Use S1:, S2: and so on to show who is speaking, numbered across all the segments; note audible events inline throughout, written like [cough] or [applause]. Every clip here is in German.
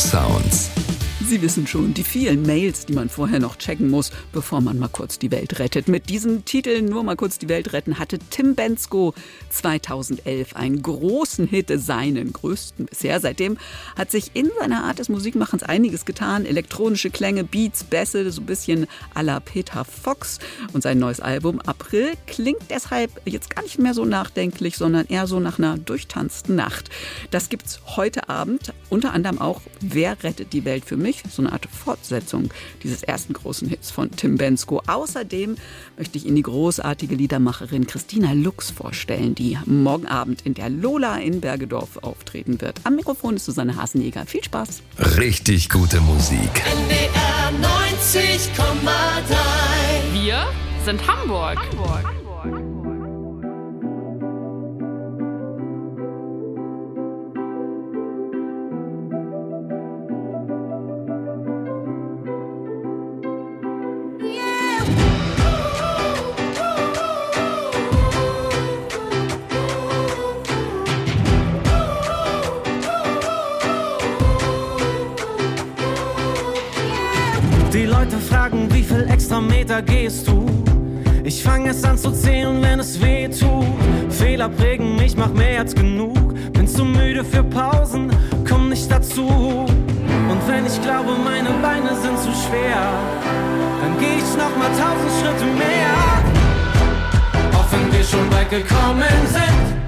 S1: Sounds.
S2: Sie wissen schon, die vielen Mails, die man vorher noch checken muss, bevor man mal kurz die Welt rettet. Mit diesem Titel Nur mal kurz die Welt retten hatte Tim Bensko 2011 einen großen Hit, seinen größten bisher. Seitdem hat sich in seiner Art des Musikmachens einiges getan. Elektronische Klänge, Beats, Bässe, so ein bisschen à la Peter Fox. Und sein neues Album April klingt deshalb jetzt gar nicht mehr so nachdenklich, sondern eher so nach einer durchtanzten Nacht. Das gibt's heute Abend. Unter anderem auch Wer rettet die Welt für mich? So eine Art Fortsetzung dieses ersten großen Hits von Tim Bensko. Außerdem möchte ich Ihnen die großartige Liedermacherin Christina Lux vorstellen, die morgen Abend in der Lola in Bergedorf auftreten wird. Am Mikrofon ist Susanne Hasenjäger. Viel Spaß.
S1: Richtig gute Musik.
S3: NDR 90,3
S4: Wir sind Hamburg. Hamburg.
S5: Extra Meter gehst du. Ich fange es an zu zählen, wenn es weh tut. Fehler prägen mich, mach mehr als genug. Bin zu müde für Pausen, komm nicht dazu. Und wenn ich glaube, meine Beine sind zu schwer, dann geh ich noch mal tausend Schritte mehr. Auch wenn wir schon weit gekommen sind,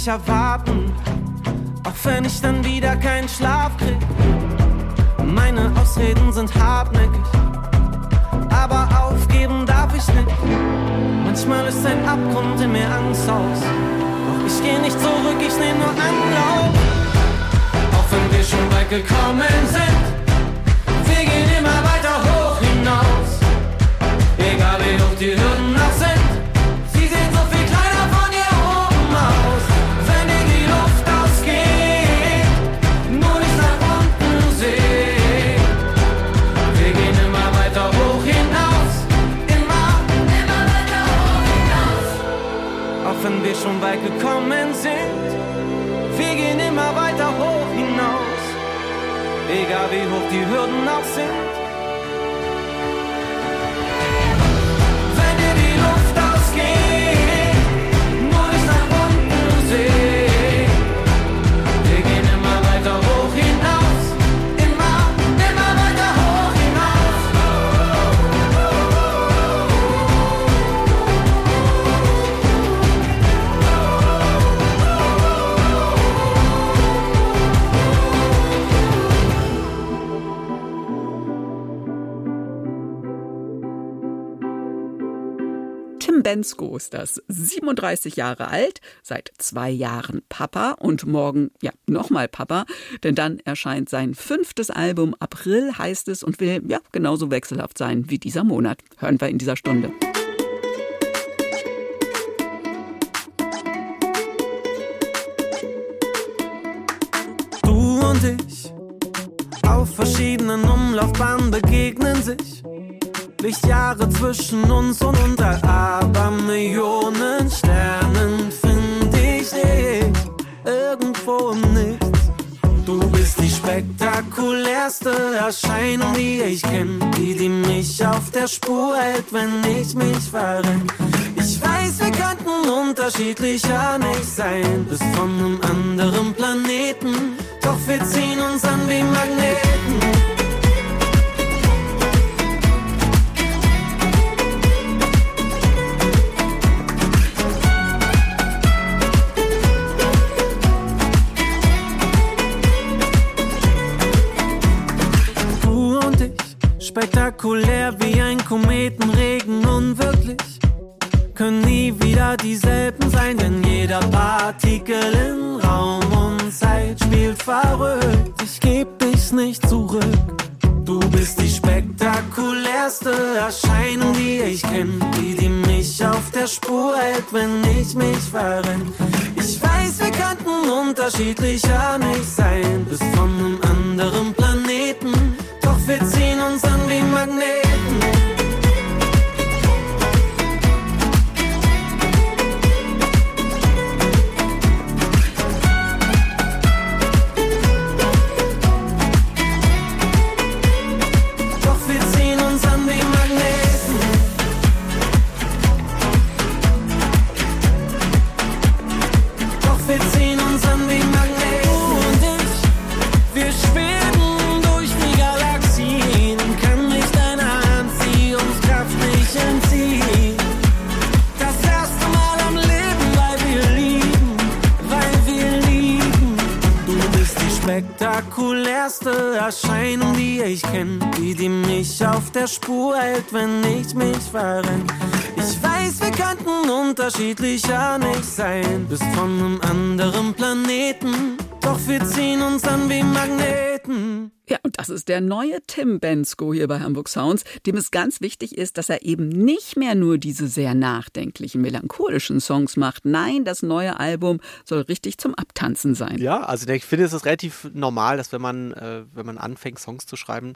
S5: Nicht erwarten. Auch wenn ich dann wieder keinen Schlaf krieg. Meine Ausreden sind hartnäckig. Aber aufgeben darf ich nicht. Manchmal ist ein Abgrund in mir Angst aus. Doch ich geh nicht zurück, ich nehm nur Anlauf. Auch wenn wir schon weit gekommen sind. Wir gehen immer weiter hoch hinaus. Egal wie hoch die Hürden egal wie hoch die Hürden auch sind.
S2: Bensko ist das, 37 Jahre alt, seit zwei Jahren Papa und morgen, ja, nochmal Papa, denn dann erscheint sein fünftes Album, April heißt es, und will, ja, genauso wechselhaft sein wie dieser Monat. Hören wir in dieser Stunde.
S5: Du und ich auf verschiedenen Umlaufbahnen begegnen sich Lichtjahre zwischen uns und unter Abermillionen Sternen finde ich dich irgendwo im Nichts. Du bist die spektakulärste Erscheinung, die ich kenne, die, die mich auf der Spur hält, wenn ich mich verrenn. Ich weiß, wir könnten unterschiedlicher nicht sein, bis von einem anderen Planeten, doch wir ziehen uns an wie Magneten. Spektakulär wie ein Kometenregen, unwirklich. Können nie wieder dieselben sein, denn jeder Partikel in Raum und Zeit spielt verrückt, ich geb dich nicht zurück. Du bist die spektakulärste Erscheinung, die ich kenn, die, die mich auf der Spur hält, wenn ich mich verrenn. Ich weiß, wir könnten unterschiedlicher nicht sein, unterschiedlicher nicht sein. Bist von einem anderen Planeten. Doch wir ziehen uns an wie Magneten.
S2: Ja, und das ist der neue Tim Bensko hier bei Hamburg Sounds, dem es ganz wichtig ist, dass er eben nicht mehr nur diese sehr nachdenklichen, melancholischen Songs macht. Nein, das neue Album soll richtig zum Abtanzen sein.
S6: Ja, also ich finde, es ist relativ normal, dass wenn man, äh, wenn man anfängt, Songs zu schreiben,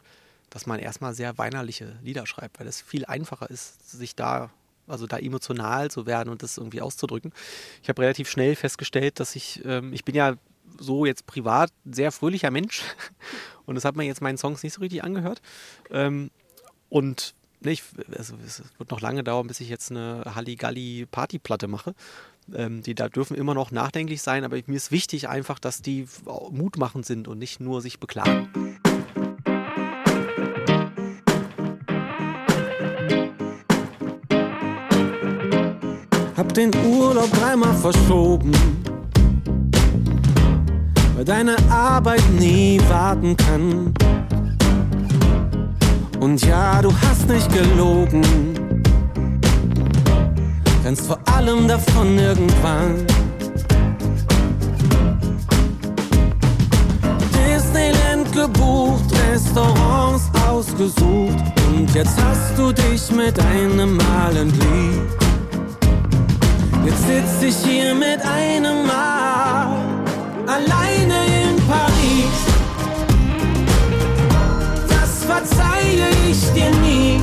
S6: dass man erstmal sehr weinerliche Lieder schreibt, weil es viel einfacher ist, sich da also da emotional zu werden und das irgendwie auszudrücken. Ich habe relativ schnell festgestellt, dass ich, ähm, ich bin ja so jetzt privat sehr fröhlicher Mensch [laughs] und das hat man jetzt meinen Songs nicht so richtig angehört. Ähm, und ne, ich, also es wird noch lange dauern, bis ich jetzt eine Halligalli-Partyplatte mache. Ähm, die da dürfen immer noch nachdenklich sein, aber mir ist wichtig einfach, dass die mutmachend sind und nicht nur sich beklagen.
S5: Hab den Urlaub dreimal verschoben weil deine Arbeit nie warten kann. Und ja, du hast nicht gelogen, rennst vor allem davon irgendwann. Disneyland gebucht, Restaurants ausgesucht und jetzt hast du dich mit einem Mal entliebt. Jetzt sitz ich hier mit einem Mal alleine in Paris. Das verzeihe ich dir nie.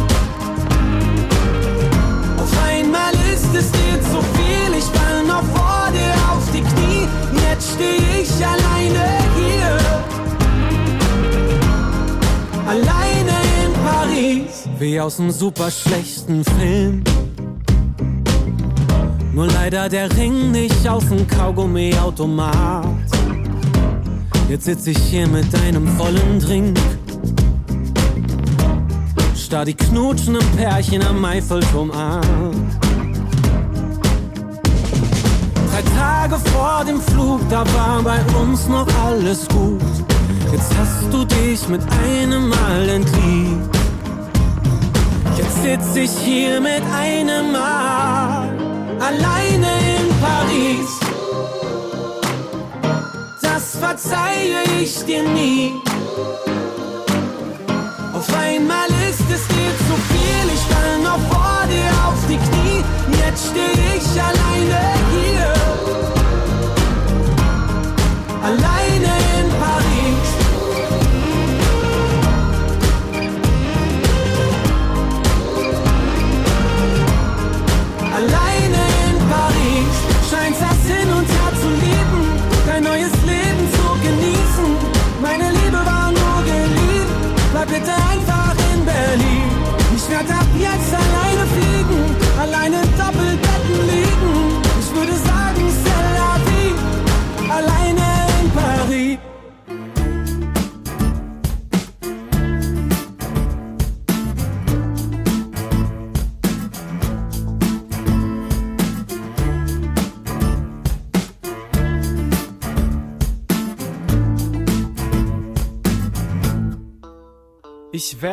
S5: Auf einmal ist es dir zu viel, ich fall noch vor dir auf die Knie. Jetzt steh ich alleine hier. Alleine in Paris, wie aus einem super schlechten Film. Nur leider der Ring nicht aus dem Kaugummi-Automat. Jetzt sitz ich hier mit deinem vollen Drink. Starr die knutschenden Pärchen am Eiffelturm an. Drei Tage vor dem Flug, da war bei uns noch alles gut. Jetzt hast du dich mit einem Mal entliebt. Jetzt sitz ich hier mit einem Mal alleine in Paris das verzeihe ich dir nie. Auf einmal ist es dir zu viel, ich fall noch vor dir auf die Knie. Jetzt steh ich alleine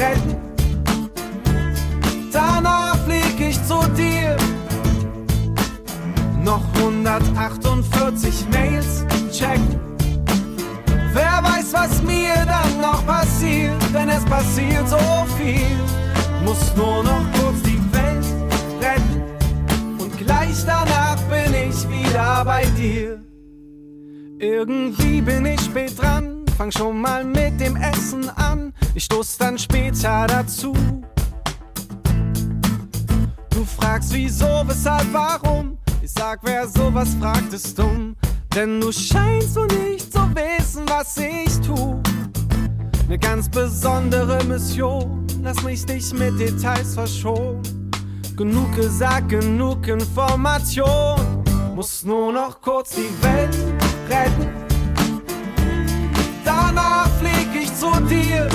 S5: retten. Danach flieg ich zu dir. Noch 148 Mails checken. Wer weiß, was mir dann noch passiert, denn es passiert so viel. Muss nur noch kurz die Welt retten und gleich danach bin ich wieder bei dir. Irgendwie bin ich spät dran, fang schon mal mit dem Essen an. Ich stoß dann später dazu. Du fragst wieso, weshalb, warum? Ich sag, wer sowas fragt, ist dumm. Denn du scheinst so nicht zu wissen, was ich tu. Ne ganz besondere Mission, lass mich dich mit Details verschonen. Genug gesagt, genug Information. Muss nur noch kurz die Welt retten. Zu dir.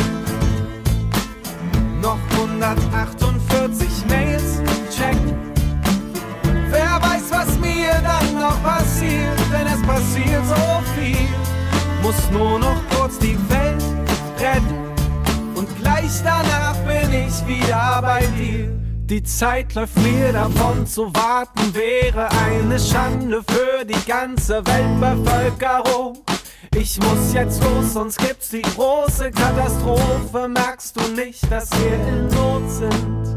S5: Noch 148 Mails checken. Wer weiß, was mir dann noch passiert, denn es passiert so viel. Muss nur noch kurz die Welt retten und gleich danach bin ich wieder bei dir. Die Zeit läuft mir davon, zu warten wäre eine Schande für die ganze Weltbevölkerung. Ich muss jetzt los, sonst gibt's die große Katastrophe. Merkst du nicht, dass wir in Not sind?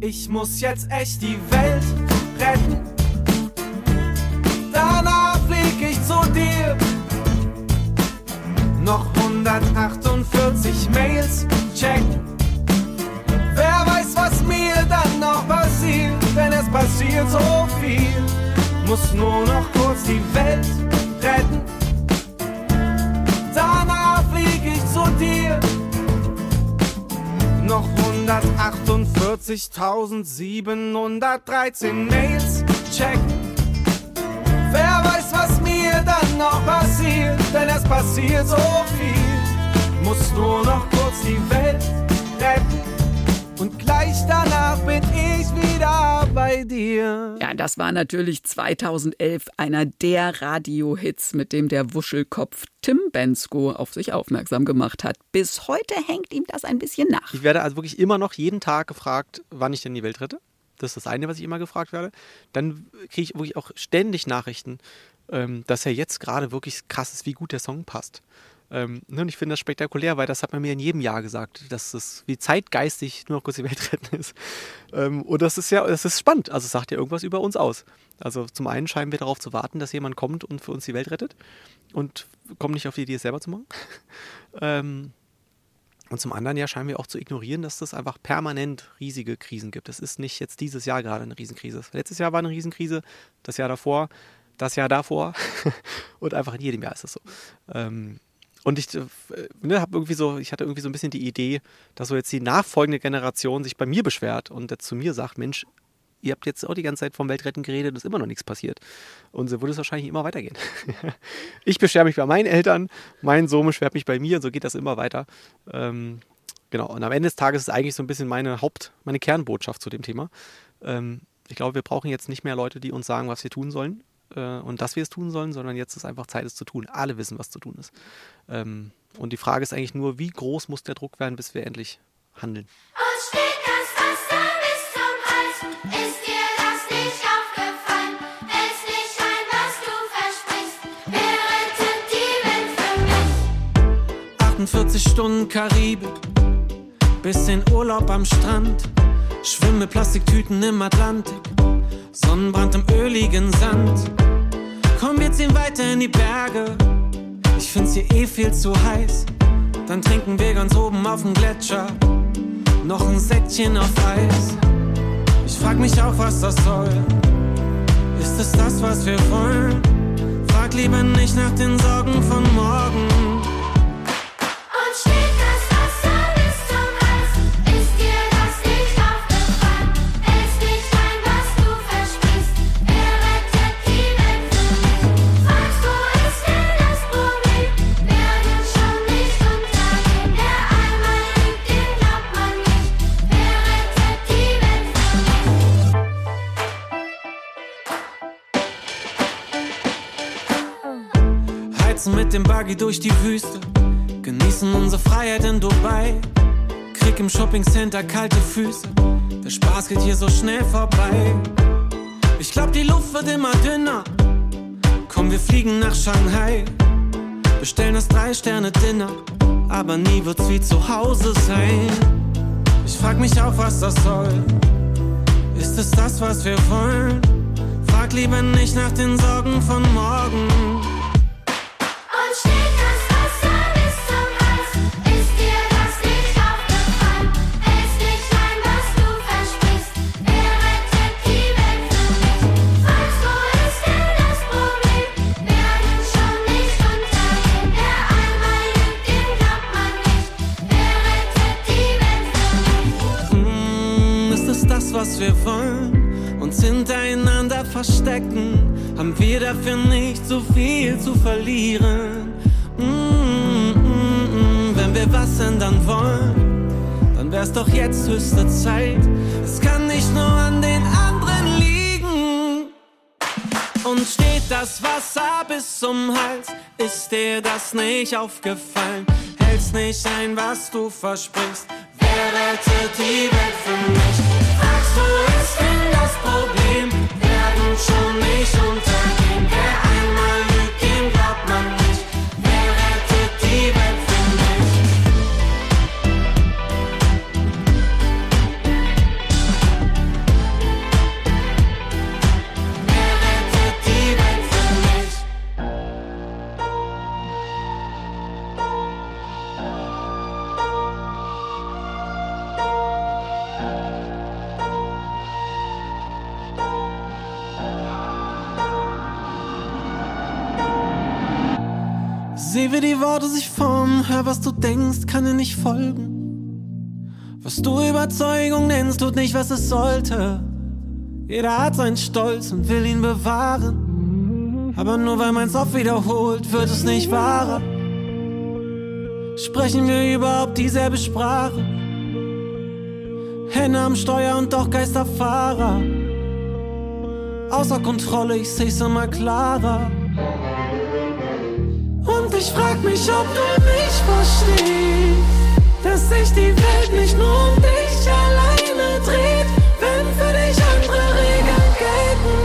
S5: Ich muss jetzt echt die Welt retten. Danach flieg ich zu dir. Noch 148 Mails checken. Wer weiß, was mir dann noch passiert, denn es passiert so viel. Muss nur noch kurz die Welt retten. Danach flieg ich zu dir. Noch 148.713 Mails checken. Wer weiß, was mir dann noch passiert, denn es passiert so viel. Muss nur noch kurz die Welt. Und gleich danach bin ich wieder bei dir.
S2: Ja, das war natürlich 2011 einer der Radiohits, mit dem der Wuschelkopf Tim Bensko auf sich aufmerksam gemacht hat. Bis heute hängt ihm das ein bisschen nach.
S6: Ich werde also wirklich immer noch jeden Tag gefragt, wann ich denn die Welt rette. Das ist das eine, was ich immer gefragt werde. Dann kriege ich wirklich auch ständig Nachrichten, ähm, dass er jetzt gerade wirklich krass ist, wie gut der Song passt. Ähm, ne, und ich finde das spektakulär, weil das hat man mir in jedem Jahr gesagt, dass es wie zeitgeistig nur noch kurz die Welt [laughs] retten ist. Ähm, und das ist ja, das ist spannend. Also es sagt ja irgendwas über uns aus. Also zum einen scheinen wir darauf zu warten, dass jemand kommt und für uns die Welt rettet und kommen nicht auf die Idee, es selber zu machen. [laughs] ähm, und zum anderen ja scheinen wir auch zu ignorieren, dass es einfach permanent riesige Krisen gibt. Es ist nicht jetzt dieses Jahr gerade eine Riesenkrise. Letztes Jahr war eine Riesenkrise, das Jahr davor, das Jahr davor [laughs] und einfach in jedem Jahr ist es so. Ähm, und ich äh, ne, habe irgendwie so, ich hatte irgendwie so ein bisschen die Idee, dass so jetzt die nachfolgende Generation sich bei mir beschwert und zu mir sagt, Mensch, ihr habt jetzt auch die ganze Zeit vom Weltretten geredet und ist immer noch nichts passiert. Und so würde es wahrscheinlich immer weitergehen. [laughs] ich beschwere mich bei meinen Eltern, mein Sohn beschwert mich bei mir und so geht das immer weiter. Ähm, genau, und am Ende des Tages ist eigentlich so ein bisschen meine Haupt-, meine Kernbotschaft zu dem Thema. Ähm, ich glaube, wir brauchen jetzt nicht mehr Leute, die uns sagen, was wir tun sollen, äh, und dass wir es tun sollen, sondern jetzt ist einfach Zeit, es zu tun. Alle wissen, was zu tun ist. Ähm, und die Frage ist eigentlich nur, wie groß muss der Druck werden, bis wir endlich handeln.
S3: Uns steht das Wasser bis zum Hals. Ist dir das nicht aufgefallen? Hältst nicht ein, was du versprichst. Rettet die Welt für mich?
S5: 48 Stunden Karibik, bisschen Urlaub am Strand. Schwimm mit Plastiktüten im Atlantik, Sonnenbrand im öligen Sand. Komm, wir ziehen weiter in die Berge. Ich find's hier eh viel zu heiß. Dann trinken wir ganz oben auf dem Gletscher noch ein Säckchen auf Eis. Ich frag mich auch, was das soll. Ist es das, was wir wollen? Frag lieber nicht nach den Sorgen von morgen. Buggy durch die Wüste, genießen unsere Freiheit in Dubai. Krieg im Shoppingcenter kalte Füße, der Spaß geht hier so schnell vorbei. Ich glaub, die Luft wird immer dünner. Komm, wir fliegen nach Shanghai, bestellen das Drei-Sterne-Dinner, aber nie wird's wie zu Hause sein. Ich frag mich auch, was das soll. Ist es das, was wir wollen? Frag lieber nicht nach den Sorgen von morgen. Zu verlieren. Mm, mm, mm, wenn wir was ändern wollen, dann wär's doch jetzt höchste Zeit. Es kann nicht nur an den anderen liegen. Und steht das Wasser bis zum Hals, ist dir das nicht aufgefallen? Hältst nicht ein, was du versprichst. Wer rettet die Welt für mich? Fragst du, ist denn das Problem? Werden schon nicht untergehen. Seh, wie die Worte sich formen, hör, was du denkst, kann dir nicht folgen. Was du Überzeugung nennst, tut nicht, was es sollte. Jeder hat seinen Stolz und will ihn bewahren. Aber nur weil man's oft wiederholt, wird es nicht wahrer. Sprechen wir überhaupt dieselbe Sprache? Hände am Steuer und doch Geisterfahrer. Außer Kontrolle, ich seh's immer klarer. Ich frag mich, ob du mich verstehst, dass sich die Welt nicht nur um dich alleine dreht, wenn für dich andere Regeln gelten.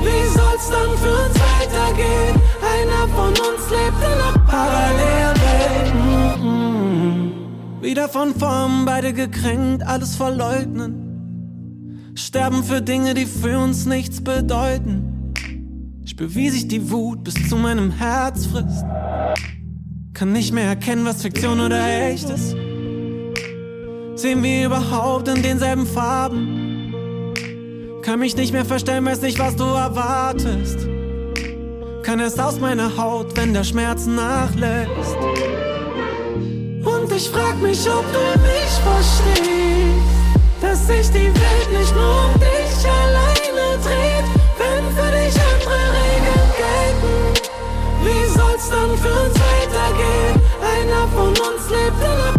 S5: Wie soll's dann für uns weitergehen? Einer von uns lebt in einer Parallelwelt. Wieder von vorn, beide gekränkt, alles verleugnen. Sterben für Dinge, die für uns nichts bedeuten. Spür, wie sich die Wut bis zu meinem Herz frisst. Kann nicht mehr erkennen, was Fiktion oder echt ist. Sehen wir überhaupt in denselben Farben? Kann mich nicht mehr verstellen, weiß nicht, was du erwartest. Kann erst aus meiner Haut, wenn der Schmerz nachlässt. Und ich frag mich, ob du mich verstehst, dass sich die Welt nicht nur um dich alleine dreht, wenn für dich dann für uns weitergehen? Einer von uns lebt in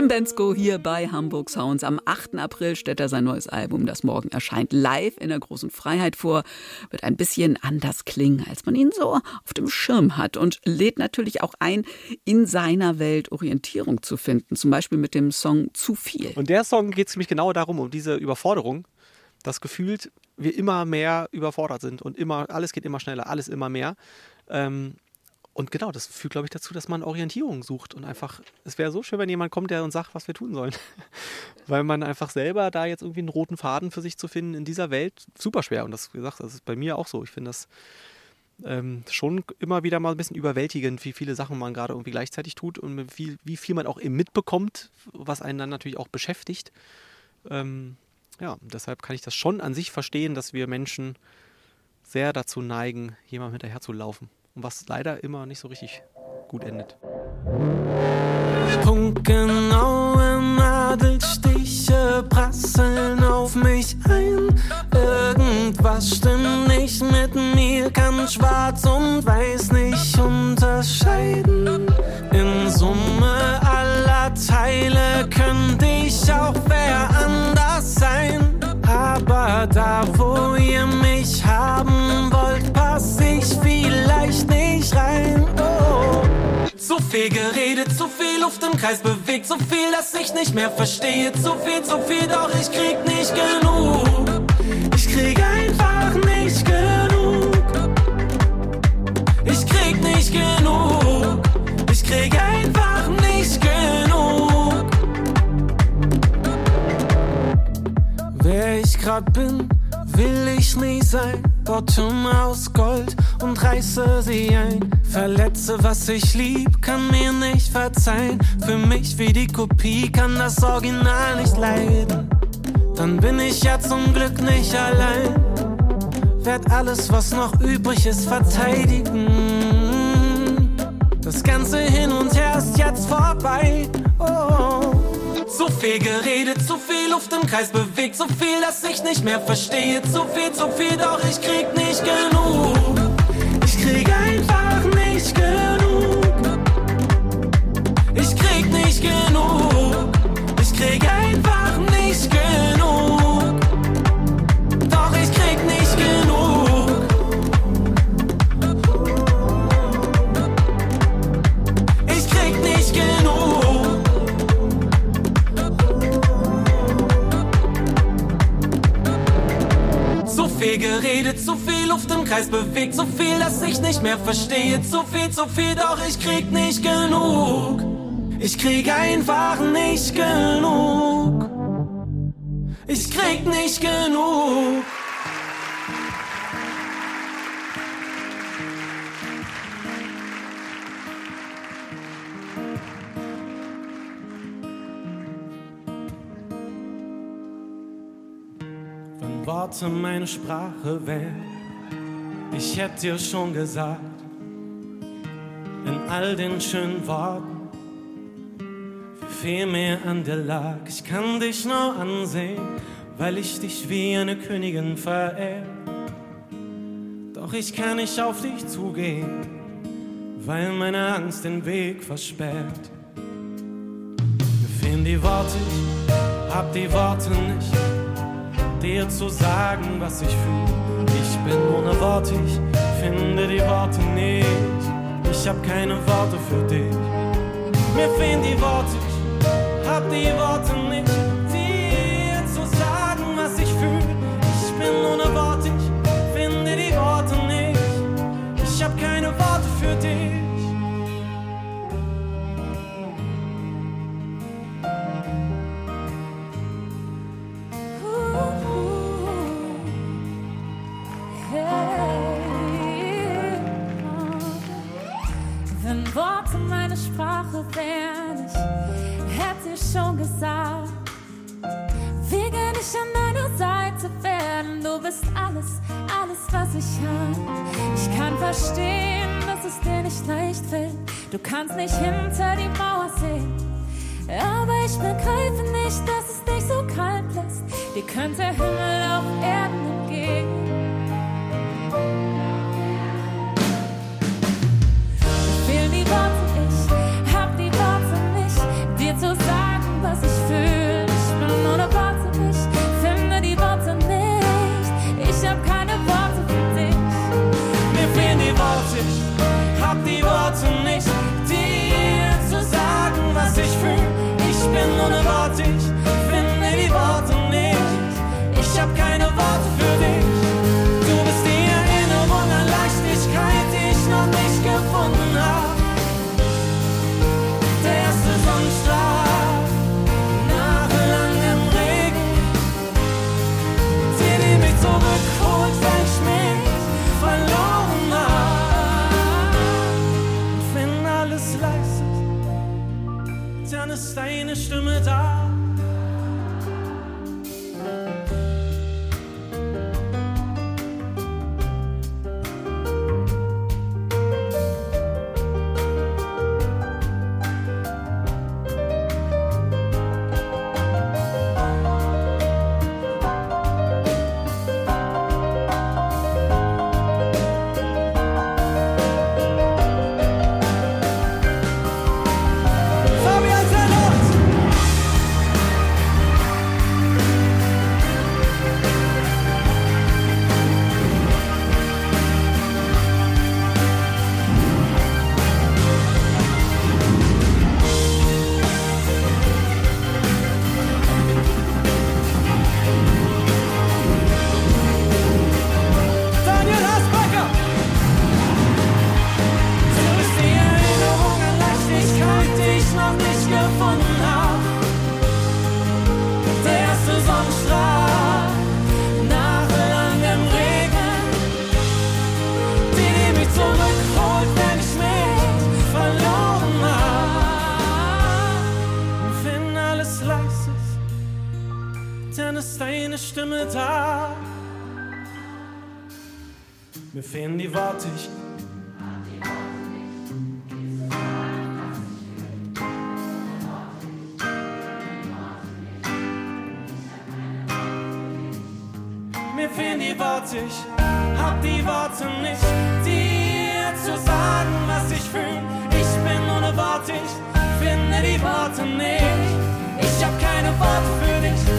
S2: Tim Bensko hier bei Hamburg Sounds. Am 8. April stellt er sein neues Album, das morgen erscheint, live in der großen Freiheit vor. Wird ein bisschen anders klingen, als man ihn so auf dem Schirm hat und lädt natürlich auch ein, in seiner Welt Orientierung zu finden. Zum Beispiel mit dem Song Zu viel.
S6: Und der Song geht ziemlich genau darum, um diese Überforderung, dass gefühlt wir immer mehr überfordert sind und immer, alles geht immer schneller, alles immer mehr. Ähm, und genau, das führt, glaube ich, dazu, dass man Orientierung sucht und einfach, es wäre so schön, wenn jemand kommt, der uns sagt, was wir tun sollen. [laughs] weil man einfach selber da jetzt irgendwie einen roten Faden für sich zu finden in dieser Welt super schwer. Und das wie gesagt, das ist bei mir auch so. Ich finde das ähm, schon immer wieder mal ein bisschen überwältigend, wie viele Sachen man gerade irgendwie gleichzeitig tut und wie viel, wie viel man auch eben mitbekommt, was einen dann natürlich auch beschäftigt. Ähm, ja, deshalb kann ich das schon an sich verstehen, dass wir Menschen sehr dazu neigen, jemandem hinterher zu laufen. Und was leider immer nicht so richtig gut endet.
S5: Punktgenaue Nadelstiche prasseln auf mich ein. Irgendwas stimmt nicht mit mir, kann schwarz und weiß nicht unterscheiden. In Summe aller Teile könnte ich auch wer. Aber da, wo ihr mich haben wollt, pass ich vielleicht nicht rein. Oh. Zu viel geredet, zu viel Luft im Kreis bewegt, so viel, dass ich nicht mehr verstehe. Zu viel, zu viel, doch ich krieg nicht genug. Grad bin, will ich nie sein. Bottom aus Gold und reiße sie ein. Verletze, was ich lieb, kann mir nicht verzeihen. Für mich wie die Kopie kann das Original nicht leiden. Dann bin ich ja zum Glück nicht allein. Werd alles, was noch übrig ist, verteidigen. Das ganze Hin und Her ist jetzt vorbei. Zu viel geredet, zu viel Luft im Kreis bewegt, so viel, dass ich nicht mehr verstehe. Zu viel, zu viel, doch ich krieg nicht genug. Ich krieg Luft im Kreis bewegt, so viel, dass ich nicht mehr verstehe. Zu viel, zu viel, doch ich krieg nicht genug. Ich krieg einfach nicht genug. Ich krieg nicht genug. Wenn Worte meine Sprache wären, ich hätte dir schon gesagt, in all den schönen Worten, wie viel mir an dir lag. Ich kann dich nur ansehen, weil ich dich wie eine Königin verehr. Doch ich kann nicht auf dich zugehen, weil meine Angst den Weg versperrt. Mir fehlen die Worte, ich hab die Worte nicht dir zu sagen, was ich fühle. Ich bin ich finde die Worte nicht. Ich hab keine Worte für dich. Mir fehlen die Worte, ich hab die Worte nicht. Dir zu sagen, was ich fühle. Ich bin ich finde die Worte nicht. Ich hab keine Worte für dich.
S7: Alles, was ich. Ich kann verstehen, dass es dir nicht leicht fällt. Du kannst nicht hinter die Mauer sehen. Aber ich begreife nicht, dass es dich so kalt lässt. Dir könnte Himmel auf Erden entgegen. Mir fehlen die Worte,
S5: Mir fehlen die Worte, ich Mir Worte, ich hab die Worte nicht, dir zu sagen, was ich fühl. Ich bin ohne Worte, ich finde die Worte nicht. Ich hab keine Worte für dich,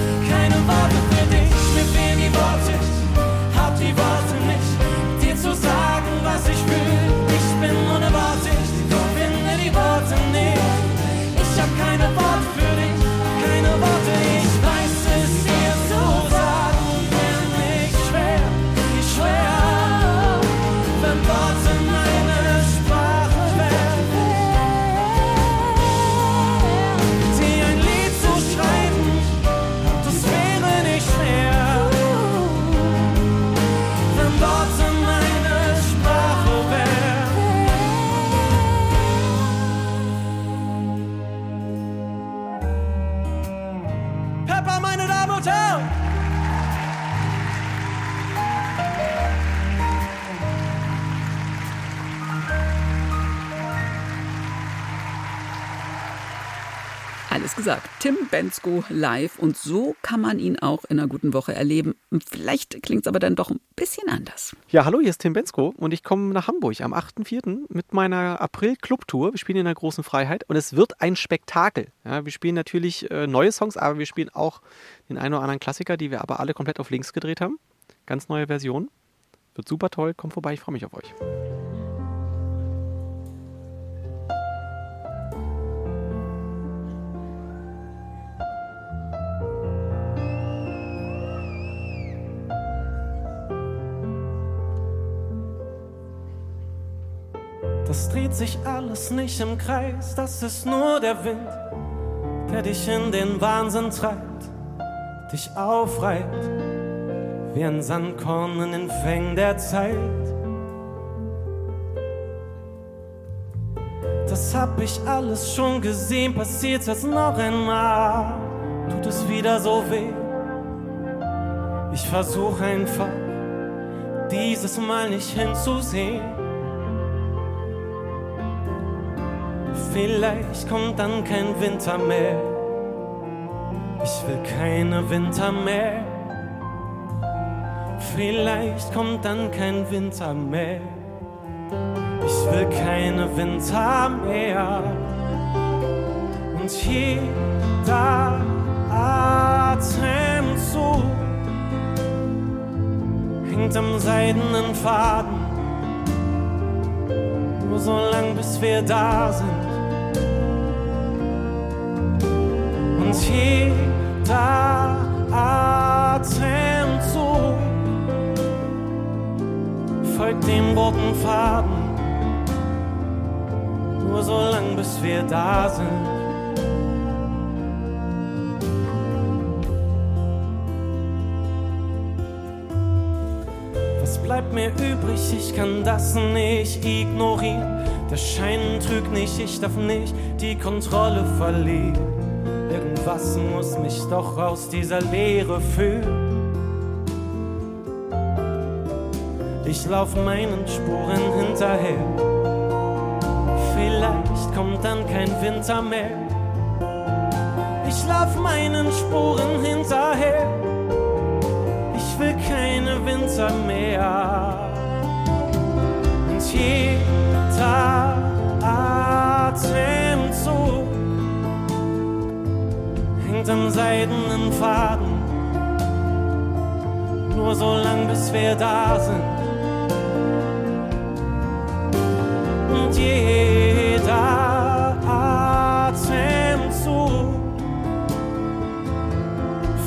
S2: Tim Bensko live und so kann man ihn auch in einer guten Woche erleben. Vielleicht klingt es aber dann doch ein bisschen anders.
S6: Ja, hallo, hier ist Tim Bensko und ich komme nach Hamburg am 8.4. mit meiner April-Club-Tour. Wir spielen in der großen Freiheit und es wird ein Spektakel. Ja, wir spielen natürlich äh, neue Songs, aber wir spielen auch den einen oder anderen Klassiker, die wir aber alle komplett auf links gedreht haben. Ganz neue Version. Wird super toll. Kommt vorbei, ich freue mich auf euch.
S5: Das dreht sich alles nicht im Kreis, das ist nur der Wind, der dich in den Wahnsinn treibt, dich aufreibt, wie ein Sandkorn in den Fängen der Zeit. Das hab ich alles schon gesehen, passiert's jetzt noch einmal, tut es wieder so weh. Ich versuch einfach, dieses Mal nicht hinzusehen. Vielleicht kommt dann kein Winter mehr. Ich will keine Winter mehr. Vielleicht kommt dann kein Winter mehr. Ich will keine Winter mehr. Und jeder Atemzug hängt am seidenen Faden. Nur so lang, bis wir da sind. Und jeder Atemzug folgt dem roten Faden. Nur so lang, bis wir da sind. Was bleibt mir übrig? Ich kann das nicht ignorieren. Der Schein trügt nicht, ich darf nicht die Kontrolle verlieren. Irgendwas muss mich doch aus dieser Leere führen. Ich lauf meinen Spuren hinterher. Vielleicht kommt dann kein Winter mehr. Ich lauf meinen Spuren hinterher. Ich will keine Winter mehr. Und jeder Atemzug am seidenen Faden. Nur so lang, bis wir da sind. Und jeder Atemzug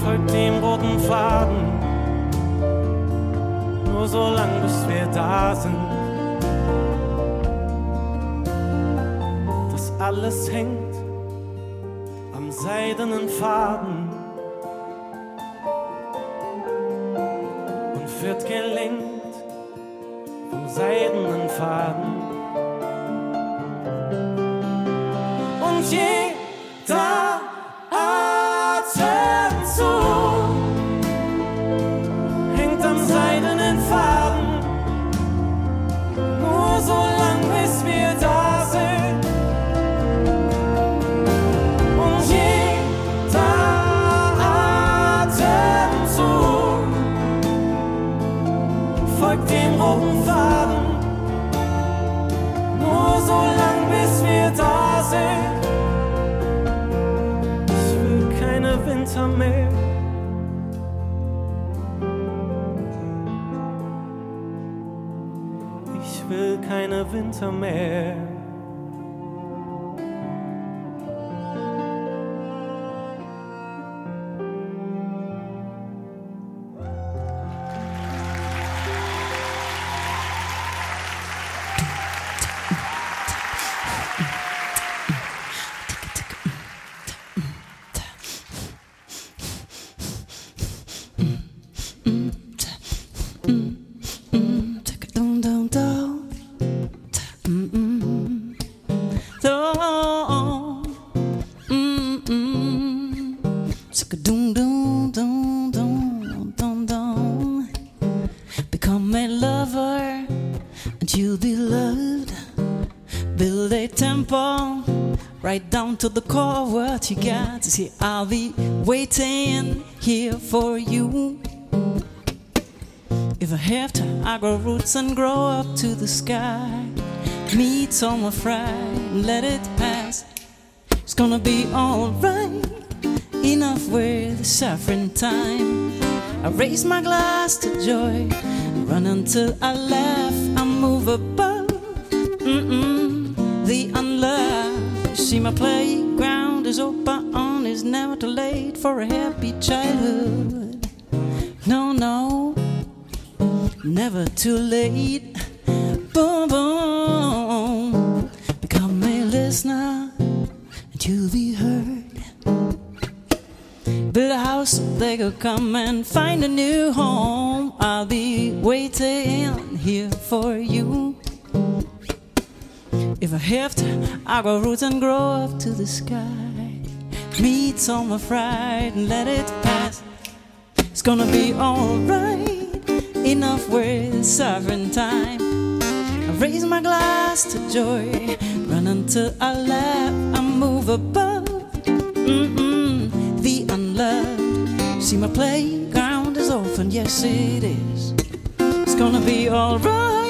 S5: folgt dem roten Faden. Nur so lang, bis wir da sind. Das alles hängt seidenen Faden und wird gelenkt vom seidenen Faden.
S8: To the core. What you got to see, I'll be waiting here for you. If I have to, I grow roots and grow up to the sky. Meet all my friend, let it pass. It's gonna be alright. Enough with the suffering time. I raise my glass to joy, run until I laugh. I move above the unloved. See my playground is open, is never too late for a happy childhood. No, no never too late. Boom, boom. Become a listener and you'll be heard. Build a house they could come and find a new home. I'll be waiting here for you. If I have to, I'll grow roots and grow up to the sky. Meet some of fright and let it pass. It's gonna be alright enough with sovereign time. I raise my glass to joy, run until I laugh. I move above mm-mm, the unloved. See, my playground is open, yes, it is. It's gonna be alright.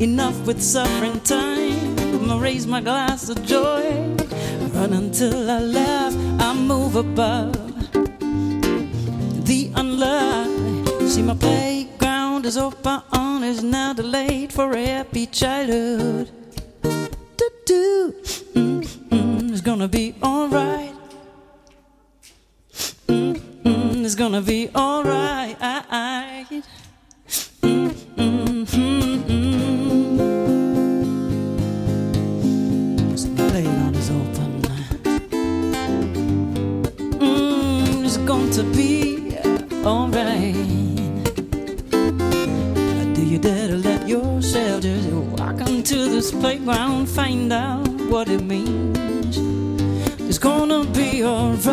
S8: Enough with suffering time. I'ma raise my glass of joy, run until I laugh. I move above the unloved. See, my playground is open, is now delayed for a happy childhood. Do do, mm, mm, it's gonna be alright. Mm, mm, it's gonna be alright. Mm, Going to be alright. Do you dare to let yourself just walk onto this playground, find out what it means? It's gonna be alright,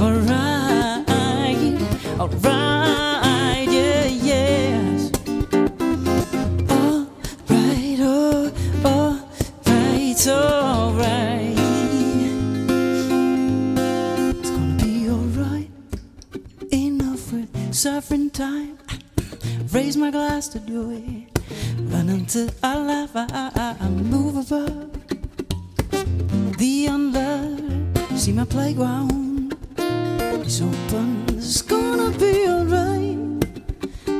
S8: alright, alright, Raise my glass to joy. Run until I laugh. I, I, I move above the unloved. See my playground is open. It's gonna be alright.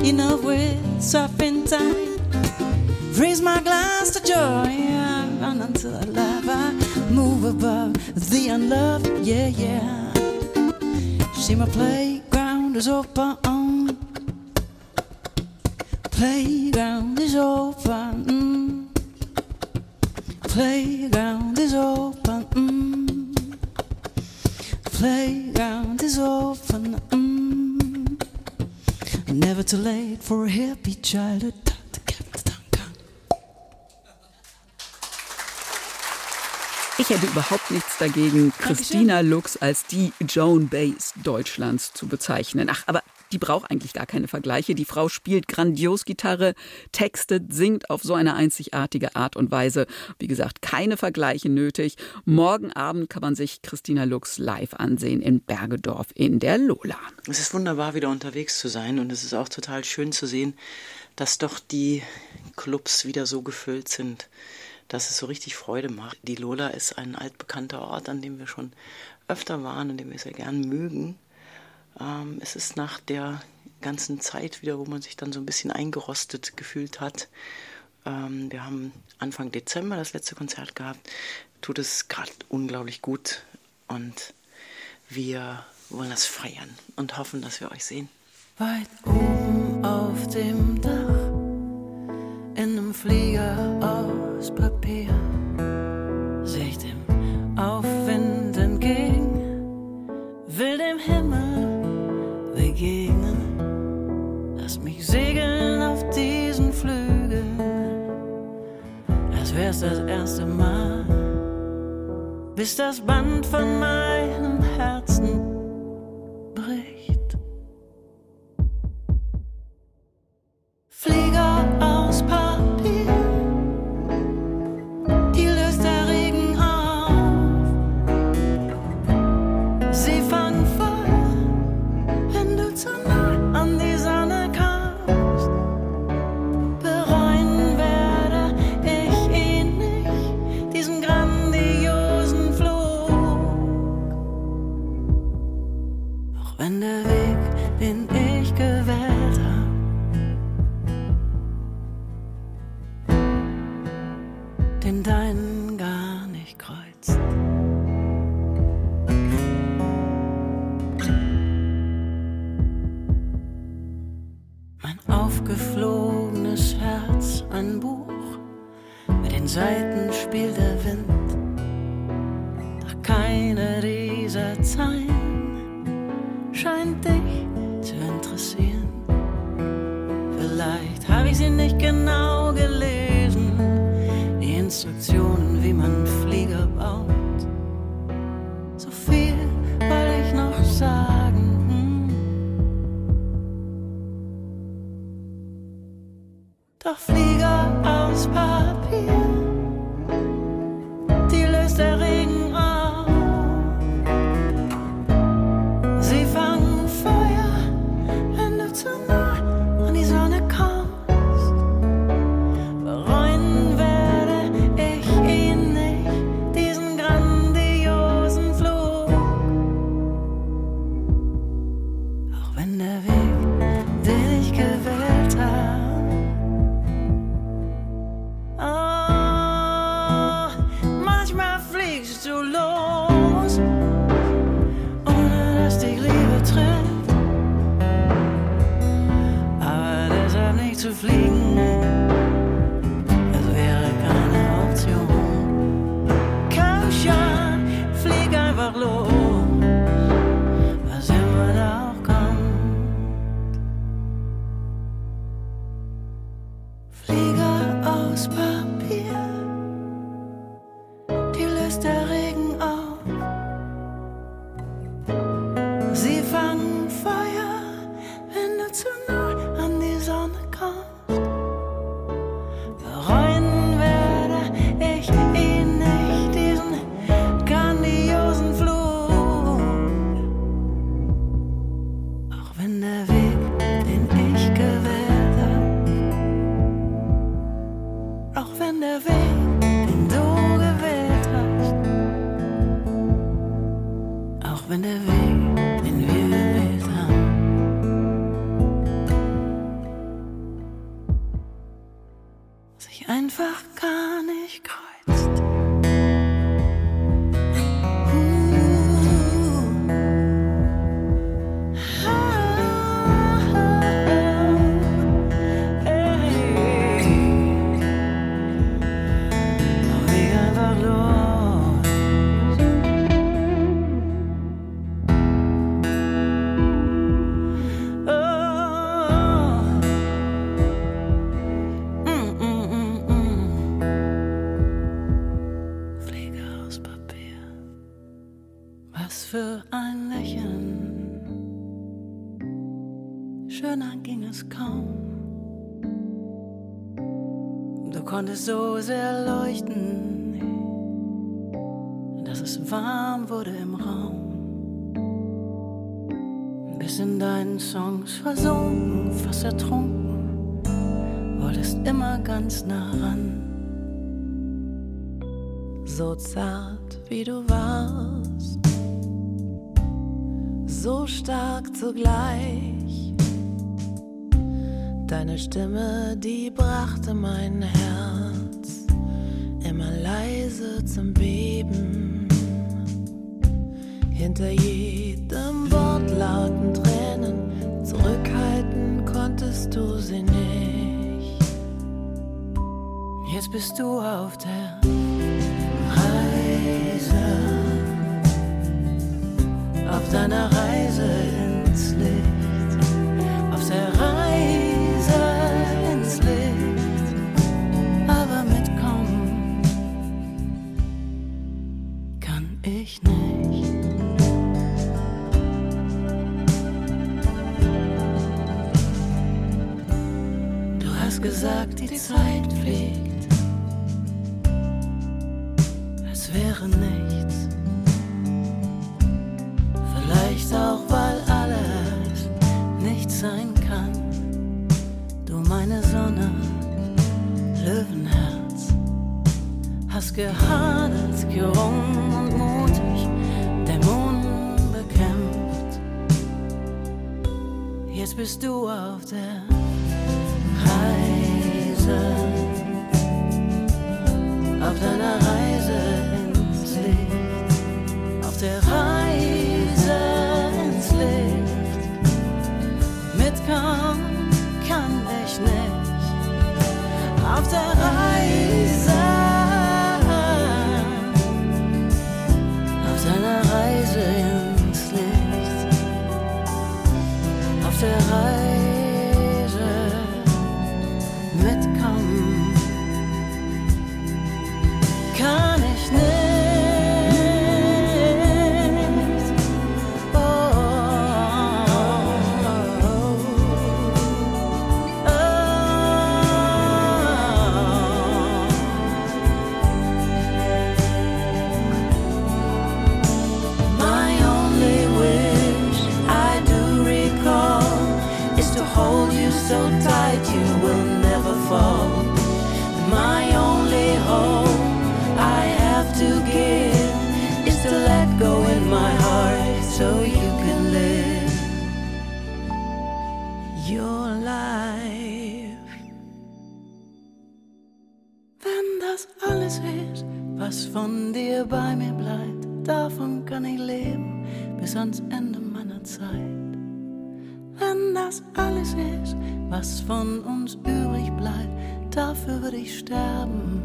S8: Enough with suffering time. Raise my glass to joy. Run until I laugh. I move above the unloved. Yeah, yeah. See my playground is open. Playground is open. Mm. Playground is open. Mm. Playground is open. Mm. Never too late for a happy childhood.
S2: Ich hätte überhaupt nichts dagegen, Christina Lux als die Joan Baez Deutschlands zu bezeichnen. Ach, aber die braucht eigentlich gar keine Vergleiche. Die Frau spielt grandios Gitarre, textet, singt auf so eine einzigartige Art und Weise. Wie gesagt, keine Vergleiche nötig. Morgen Abend kann man sich Christina Lux live ansehen in Bergedorf in der Lola.
S9: Es ist wunderbar, wieder unterwegs zu sein und es ist auch total schön zu sehen, dass doch die Clubs wieder so gefüllt sind, dass es so richtig Freude macht. Die Lola ist ein altbekannter Ort, an dem wir schon öfter waren und den wir sehr gern mögen. Ähm, es ist nach der ganzen Zeit wieder, wo man sich dann so ein bisschen eingerostet gefühlt hat. Ähm, wir haben Anfang Dezember das letzte Konzert gehabt. Tut es gerade unglaublich gut und wir wollen das feiern und hoffen, dass wir euch sehen.
S8: Weit oben auf dem Dach, in einem Flieger wär's das erste Mal, bis das Band von meinem Herzen bricht. Flieger aus Papier, Der Weg, den ich gewählt habe, den deinen gar nicht kreuzt. Mein aufgeflogenes Herz, ein Buch, mit den Seiten spielt der Wind. Doch keine dieser Zeilen scheint dich zu interessieren. Vielleicht habe ich sie nicht genau gelesen, die Instruktionen, wie man Flieger baut. So viel wollte ich noch sagen. hm. Doch Flieger aus Papier, so sehr leuchten, dass es warm wurde im Raum. Bist in deinen Songs versunken, fast ertrunken, wolltest immer ganz nah ran. So zart wie du warst, so stark zugleich. Deine Stimme, die brachte mein Herz immer leise zum Beben. Hinter jedem Wort lauten Tränen, zurückhalten konntest du sie nicht. Jetzt bist du auf der würde ich sterben.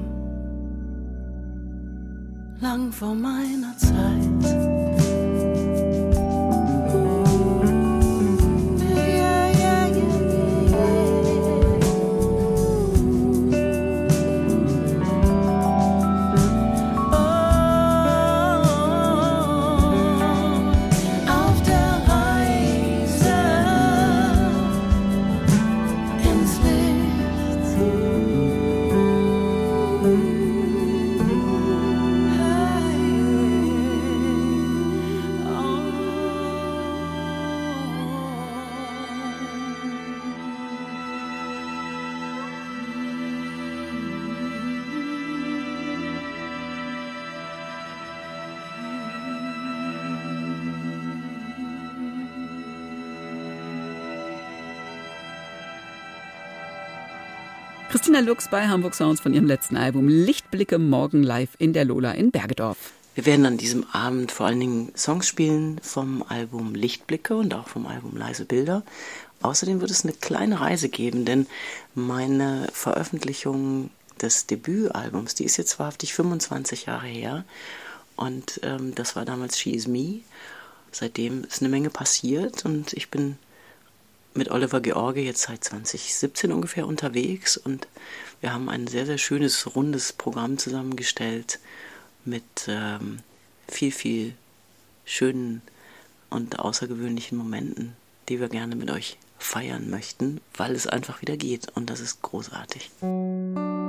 S8: Lang vor meiner Zeit.
S2: Christina Lux bei Hamburg Sounds von ihrem letzten Album Lichtblicke morgen live in der Lola in Bergedorf.
S9: Wir werden an diesem Abend vor allen Dingen Songs spielen vom Album Lichtblicke und auch vom Album Leise Bilder. Außerdem wird es eine kleine Reise geben, denn meine Veröffentlichung des Debütalbums, die ist jetzt wahrhaftig 25 Jahre her. Und ähm, das war damals She Is Me. Seitdem ist eine Menge passiert und ich bin mit Oliver George jetzt seit 2017 ungefähr unterwegs und wir haben ein sehr, sehr schönes, rundes Programm zusammengestellt mit ähm, viel, viel schönen und außergewöhnlichen Momenten, die wir gerne mit euch feiern möchten, weil es einfach wieder geht und das ist großartig.
S8: wenn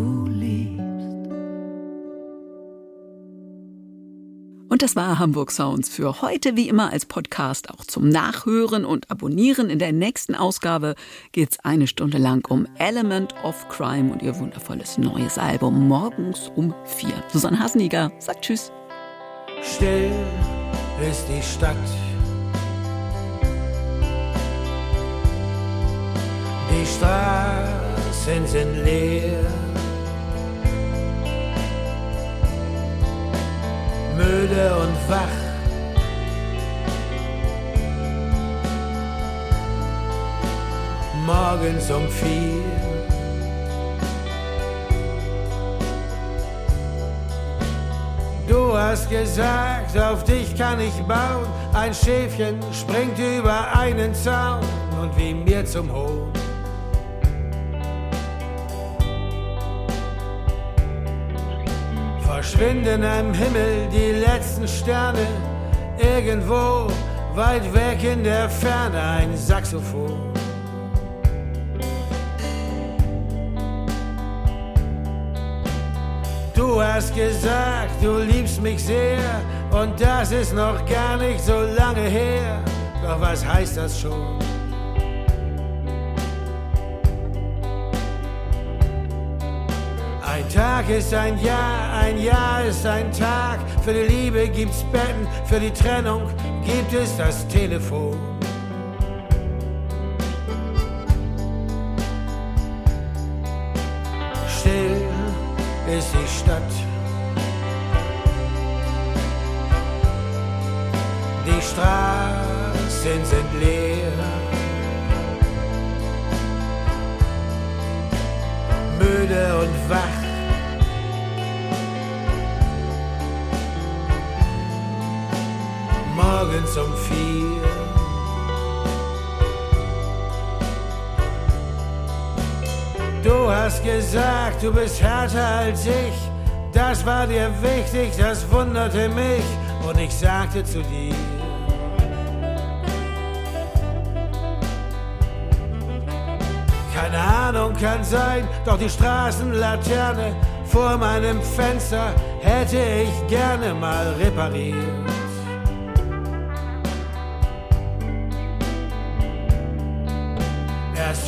S8: du.
S10: Und das
S2: war Hamburg Sounds für heute, wie immer als Podcast, auch zum Nachhören und Abonnieren. In der nächsten Ausgabe geht's eine Stunde lang um Element of Crime und ihr wundervolles neues Album morgens um vier. Susanne Haseniger sagt Tschüss.
S11: Still ist die Stadt. Die Straßen sind leer. Müde und wach. Morgens um vier. Du hast gesagt, auf dich kann ich bauen. Ein Schäfchen springt über einen Zaun und wie mir zum Hohn. Verschwinden am Himmel die letzten Sterne. Irgendwo weit weg in der Ferne ein Saxophon. Du hast gesagt, du liebst mich sehr und das ist noch gar nicht so lange her. Doch was heißt das schon? Tag ist ein Jahr, ein Jahr ist ein Tag. Für die Liebe gibt's Betten, für die Trennung gibt es das Telefon. Still ist die Stadt. Die Straßen sind leer. Müde und wach. Morgens um vier. Du hast gesagt, du bist härter als ich. Das war dir wichtig, das wunderte mich. Und ich sagte zu dir. Keine Ahnung kann sein, doch die Straßenlaterne vor meinem Fenster hätte ich gerne mal repariert.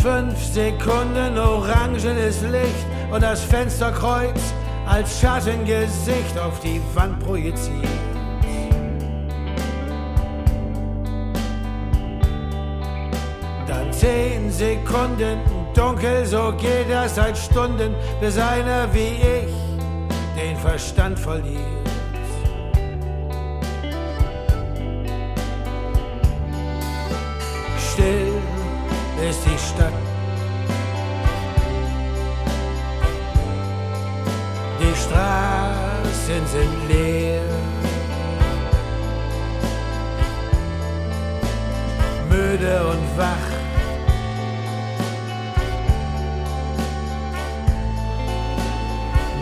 S11: Fünf Sekunden orangenes Licht und das Fensterkreuz als Schattengesicht auf die Wand projiziert. Dann zehn Sekunden dunkel, so geht das seit Stunden, bis einer wie ich den Verstand verliert. Stadt. Die Straßen sind leer. Müde und wach.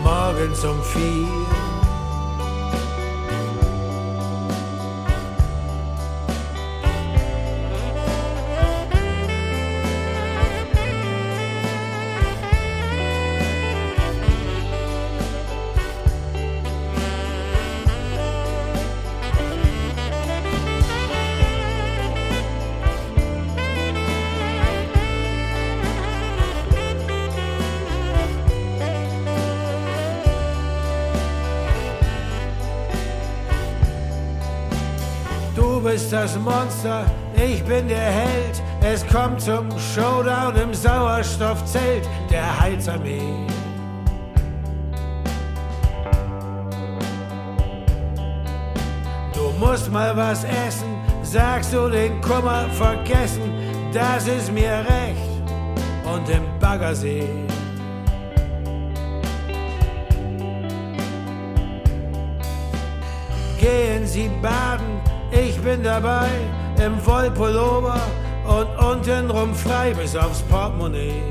S11: Morgens um vier. Bist das Monster, ich bin der Held. Es kommt zum Showdown im Sauerstoffzelt der Heilsarmee. Du musst mal was essen, sagst du den Kummer vergessen, das ist mir recht. Und im Baggersee. Gehen Sie baden, ich bin dabei im Wollpullover und untenrum frei bis aufs Portemonnaie.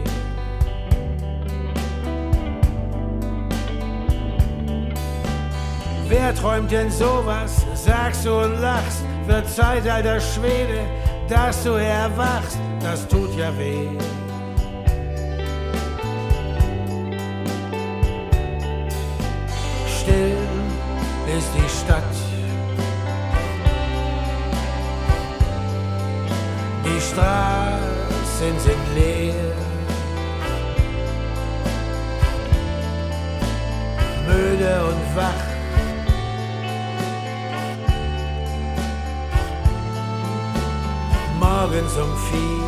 S11: Wer träumt denn sowas? Sagst du und lachst, wird Zeit, alter Schwede, dass du erwachst, das tut ja weh. Morgens um vier.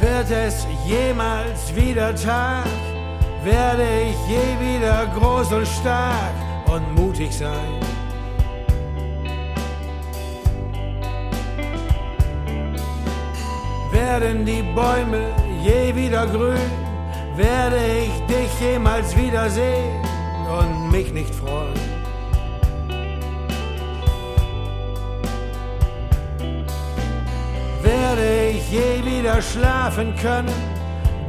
S11: Wird es jemals wieder Tag? Werde ich je wieder groß und stark und mutig sein? Werden die Bäume je wieder grün? Werde ich dich jemals wiedersehen und mich nicht freuen? Je wieder schlafen können,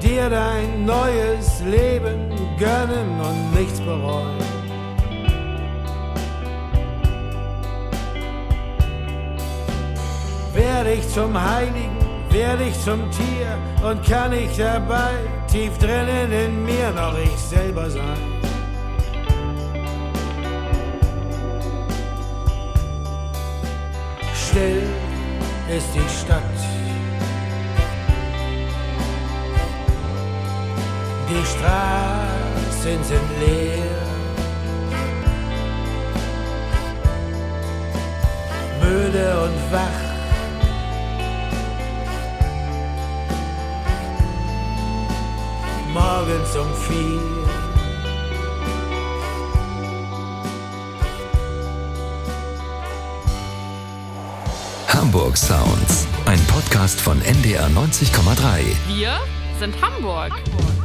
S11: dir dein neues Leben gönnen und nichts bereuen? Werde ich zum Heiligen, werde ich zum Tier und kann ich dabei tief drinnen in mir noch ich selber sein? Still ist die Stadt. Die Straßen sind leer. Müde und wach. Morgens um vier.
S1: Hamburg Sounds. Ein Podcast von NDR 90,3.
S4: Wir sind Hamburg. Hamburg.